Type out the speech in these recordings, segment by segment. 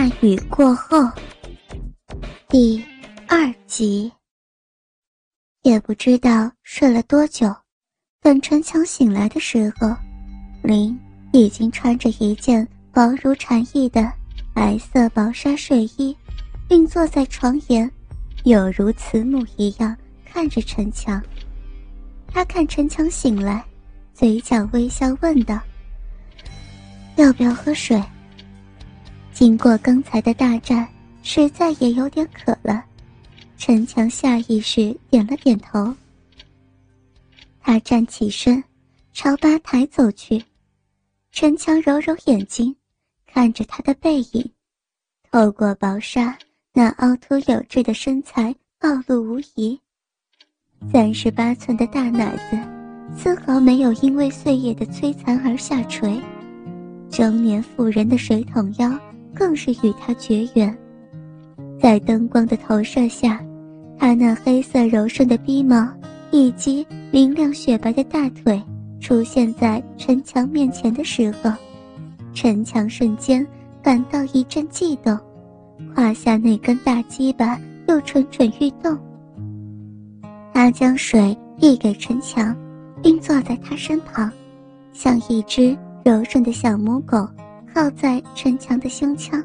大雨过后，第二集。也不知道睡了多久，等陈强醒来的时候，林已经穿着一件薄如蝉翼的白色薄纱睡衣，并坐在床沿，有如慈母一样看着陈强。他看陈强醒来，嘴角微笑，问道：“要不要喝水？”经过刚才的大战，实在也有点渴了。陈强下意识点了点头。他站起身，朝吧台走去。陈强揉揉眼睛，看着他的背影，透过薄纱，那凹凸有致的身材暴露无遗。三十八寸的大奶子，丝毫没有因为岁月的摧残而下垂。中年妇人的水桶腰。更是与他绝缘。在灯光的投射下，他那黑色柔顺的鼻毛以及明亮雪白的大腿出现在陈强面前的时候，陈强瞬间感到一阵悸动，胯下那根大鸡巴又蠢蠢欲动。他将水递给陈强，并坐在他身旁，像一只柔顺的小母狗。靠在陈强的胸腔，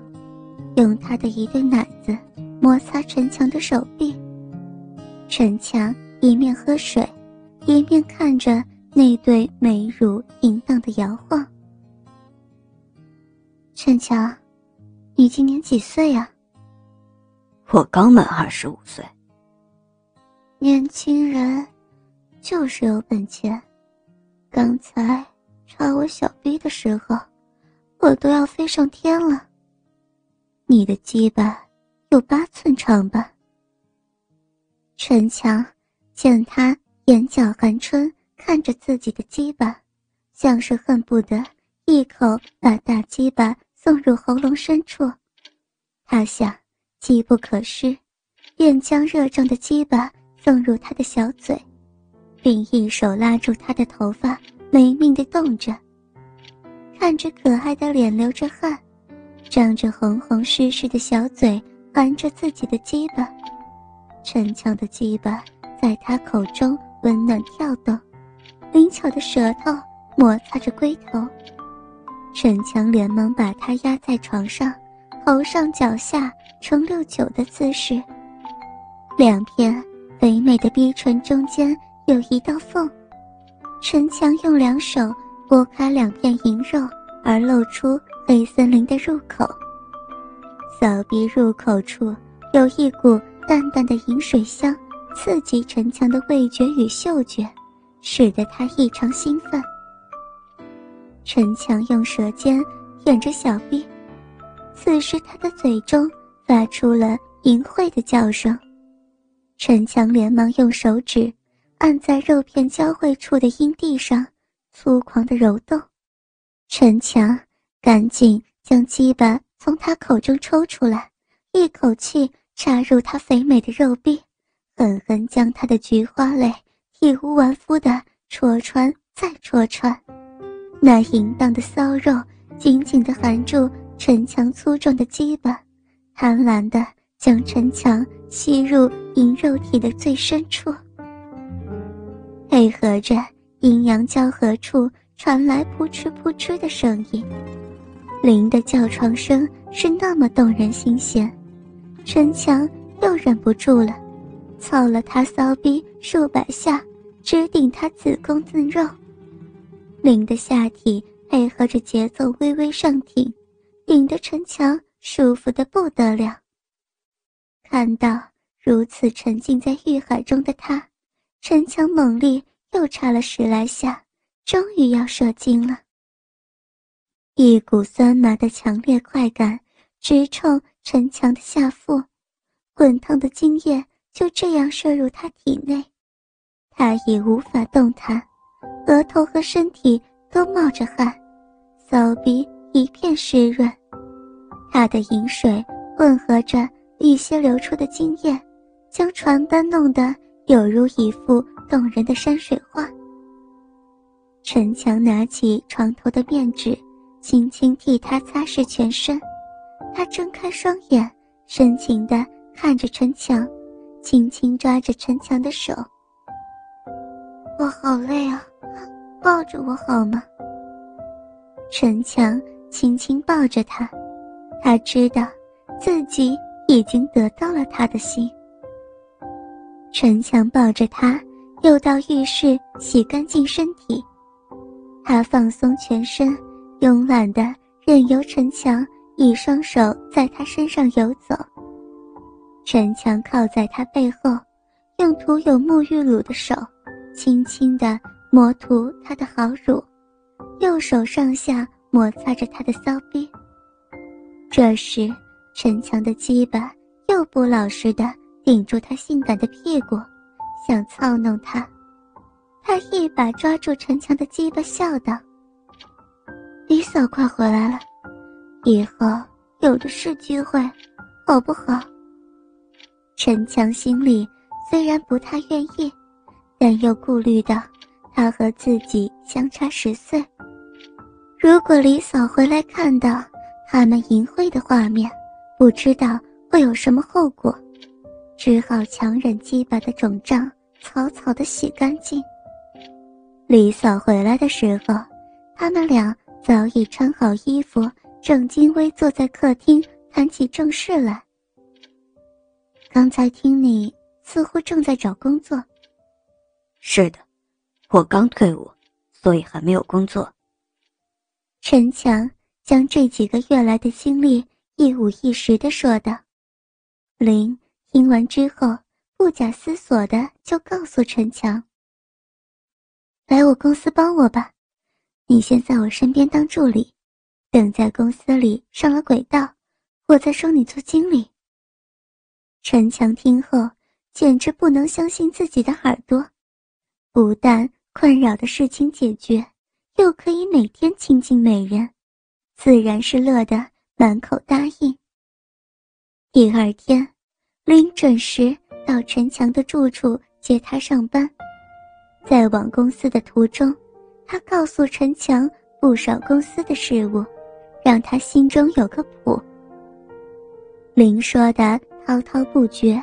用他的一对奶子摩擦陈强的手臂。陈强一面喝水，一面看着那对美乳淫荡的摇晃。陈强，你今年几岁呀？我刚满二十五岁。年轻人，就是有本钱。刚才插我小逼的时候。我都要飞上天了。你的鸡巴有八寸长吧？陈强见他眼角含春，看着自己的鸡巴，像是恨不得一口把大鸡巴送入喉咙深处。他想，机不可失，便将热胀的鸡巴送入他的小嘴，并一手拉住他的头发，没命地动着。看着可爱的脸流着汗，张着红红湿湿的小嘴含着自己的鸡巴，陈强的鸡巴在他口中温暖跳动，灵巧的舌头摩擦着龟头。陈强连忙把他压在床上，头上脚下呈六九的姿势，两片肥美的逼唇中间有一道缝，陈强用两手。拨开两片银肉，而露出黑森林的入口。扫鼻入口处有一股淡淡的银水香，刺激陈强的味觉与嗅觉，使得他异常兴奋。陈强用舌尖舔着小臂，此时他的嘴中发出了淫秽的叫声。陈强连忙用手指按在肉片交汇处的阴蒂上。粗狂的揉动，陈强赶紧将鸡巴从他口中抽出来，一口气插入他肥美的肉壁，狠狠将他的菊花蕾体无完肤的戳穿再戳穿。那淫荡的骚肉紧紧地含住陈强粗壮的鸡巴，贪婪地将陈强吸入淫肉体的最深处，配合着。阴阳交合处传来扑哧扑哧的声音，灵的叫床声是那么动人心弦，陈强又忍不住了，操了他骚逼数百下，直顶他子宫自肉。灵的下体配合着节奏微微上挺，顶得陈强舒服的不得了。看到如此沉浸在欲海中的他，陈强猛力。又插了十来下，终于要射精了。一股酸麻的强烈快感直冲陈强的下腹，滚烫的精液就这样射入他体内，他已无法动弹，额头和身体都冒着汗，骚鼻一片湿润，他的饮水混合着一些流出的精液，将床单弄得有如一幅。动人的山水画。陈强拿起床头的面纸，轻轻替他擦拭全身，他睁开双眼，深情地看着陈强，轻轻抓着陈强的手。我好累啊，抱着我好吗？陈强轻轻抱着他，他知道自己已经得到了他的心。陈强抱着他，又到浴室洗干净身体。他放松全身，慵懒的任由陈强一双手在他身上游走。陈强靠在他背后，用涂有沐浴乳的手，轻轻的摩涂他的好乳。右手上下摩擦着他的骚逼。这时，陈强的鸡巴又不老实的顶住他性感的屁股，想操弄他。他一把抓住陈强的鸡巴，笑道：“李嫂快回来了，以后有的是机会，好不好？”陈强心里虽然不太愿意，但又顾虑到他和自己相差十岁。如果李嫂回来看到他们淫秽的画面，不知道会有什么后果，只好强忍鸡巴的肿胀，草草的洗干净。李嫂回来的时候，他们俩早已穿好衣服，正襟危坐在客厅谈起正事来。刚才听你似乎正在找工作。是的，我刚退伍，所以还没有工作。陈强将这几个月来的经历一五一十的说道。林听完之后，不假思索的就告诉陈强：“来我公司帮我吧，你先在我身边当助理，等在公司里上了轨道，我再收你做经理。”陈强听后简直不能相信自己的耳朵，不但困扰的事情解决。又可以每天亲近美人，自然是乐得满口答应。第二天，林准时到陈强的住处接他上班。在往公司的途中，他告诉陈强不少公司的事物，让他心中有个谱。林说的滔滔不绝，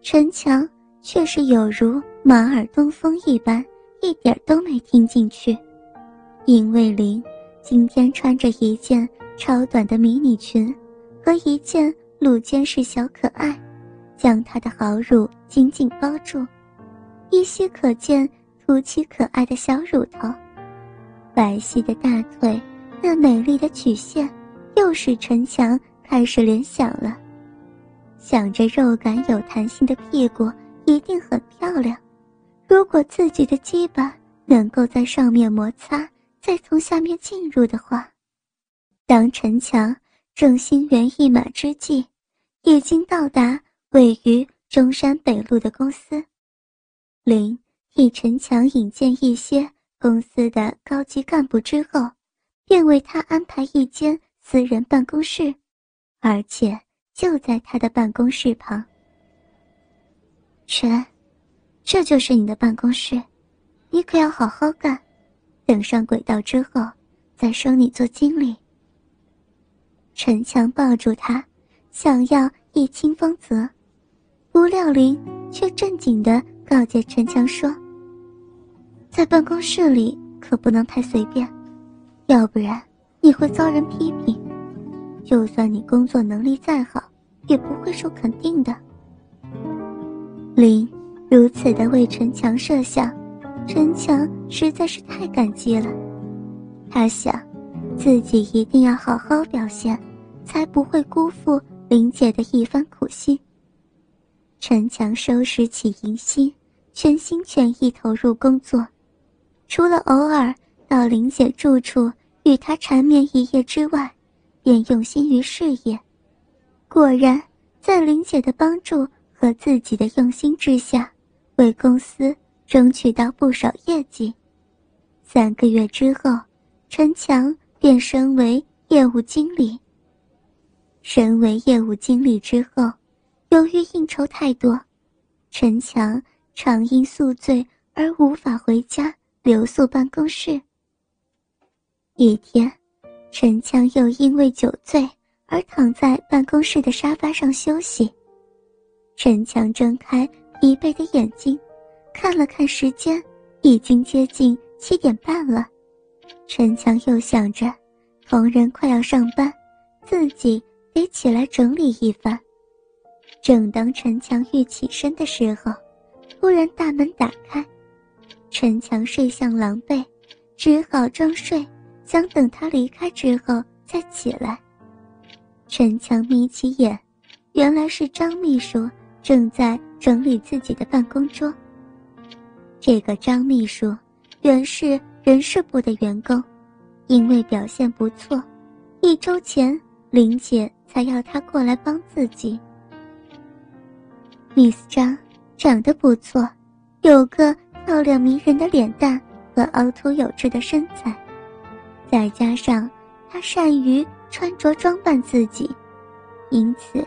陈强却是有如马耳东风一般，一点都没听进去。因为林今天穿着一件超短的迷你裙和一件露肩式小可爱，将她的好乳紧紧包住，依稀可见凸起可爱的小乳头，白皙的大腿，那美丽的曲线，又使陈强开始联想了，想着肉感有弹性的屁股一定很漂亮，如果自己的鸡巴能够在上面摩擦。再从下面进入的话，当陈强正心猿意马之际，已经到达位于中山北路的公司。林替陈强引荐一些公司的高级干部之后，便为他安排一间私人办公室，而且就在他的办公室旁。陈，这就是你的办公室，你可要好好干。等上轨道之后，再收你做经理。陈强抱住他，想要一亲芳泽，不料林却正经地告诫陈强说：“在办公室里可不能太随便，要不然你会遭人批评。就算你工作能力再好，也不会受肯定的。”林如此的为陈强设想。陈强实在是太感激了，他想，自己一定要好好表现，才不会辜负林姐的一番苦心。陈强收拾起迎新，全心全意投入工作，除了偶尔到林姐住处与她缠绵一夜之外，便用心于事业。果然，在林姐的帮助和自己的用心之下，为公司。争取到不少业绩，三个月之后，陈强便升为业务经理。升为业务经理之后，由于应酬太多，陈强常因宿醉而无法回家，留宿办公室。一天，陈强又因为酒醉而躺在办公室的沙发上休息。陈强睁开疲惫的眼睛，看了看时间，已经接近七点半了。陈强又想着，逢人快要上班，自己得起来整理一番。正当陈强欲起身的时候，突然大门打开，陈强睡相狼狈，只好装睡，想等他离开之后再起来。陈强眯起眼，原来是张秘书正在整理自己的办公桌。这个张秘书原是人事部的员工，因为表现不错，一周前林姐才要他过来帮自己。Miss 张长得不错，有个漂亮迷人的脸蛋和凹凸有致的身材，再加上她善于。穿着装扮自己，因此，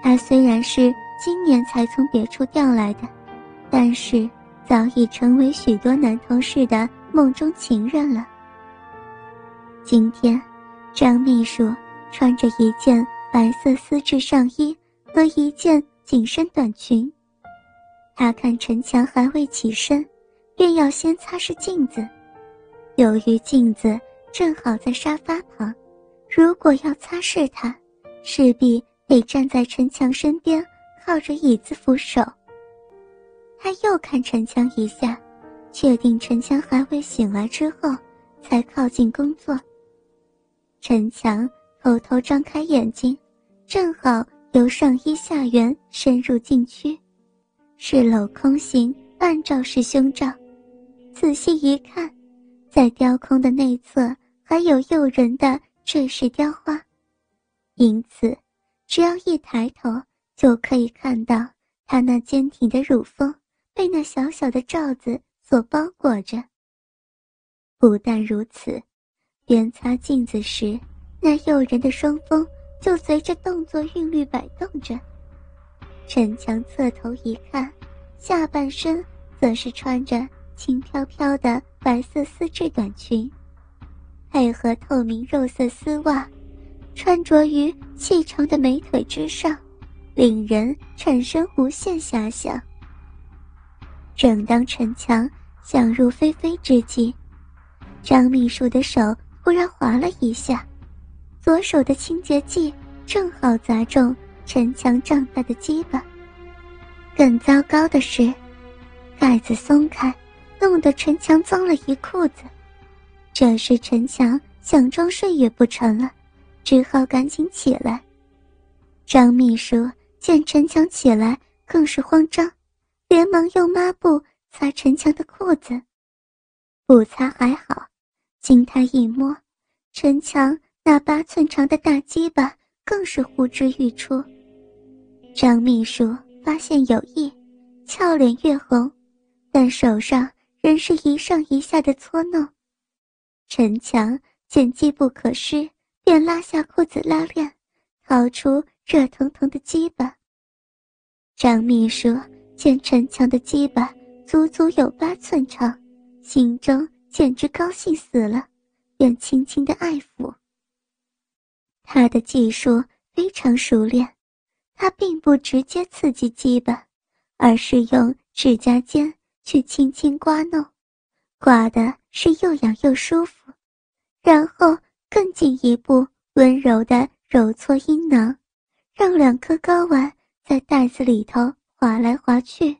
他虽然是今年才从别处调来的，但是早已成为许多男同事的梦中情人了。今天，张秘书穿着一件白色丝质上衣和一件紧身短裙，他看陈强还未起身，便要先擦拭镜子，由于镜子正好在沙发旁。如果要擦拭他，势必得站在陈强身边，靠着椅子扶手。他又看陈强一下，确定陈强还未醒来之后，才靠近工作。陈强偷偷张开眼睛，正好由上衣下缘深入禁区，是镂空型半罩式胸罩。仔细一看，在雕空的内侧还有诱人的。坠饰雕花，因此，只要一抬头就可以看到她那坚挺的乳峰被那小小的罩子所包裹着。不但如此，边擦镜子时，那诱人的双峰就随着动作韵律摆动着。陈强侧头一看，下半身则是穿着轻飘飘的白色丝质短裙。配合透明肉色丝袜，穿着于细长的美腿之上，令人产生无限遐想。正当陈强想入非非之际，张秘书的手忽然滑了一下，左手的清洁剂正好砸中陈强胀大的鸡巴。更糟糕的是，盖子松开，弄得陈强脏了一裤子。这时，陈强想装睡也不成了，只好赶紧起来。张秘书见陈强起来，更是慌张，连忙用抹布擦陈强的裤子。不擦还好，经他一摸，陈强那八寸长的大鸡巴更是呼之欲出。张秘书发现有异，俏脸越红，但手上仍是一上一下的搓弄。陈强见机不可失，便拉下裤子拉链，掏出热腾腾的鸡巴。张秘书见陈强的鸡巴足足有八寸长，心中简直高兴死了，便轻轻的爱抚。他的技术非常熟练，他并不直接刺激基本，而是用指甲尖去轻轻刮弄。刮的是又痒又舒服，然后更进一步温柔的揉搓阴囊，让两颗睾丸在袋子里头滑来滑去。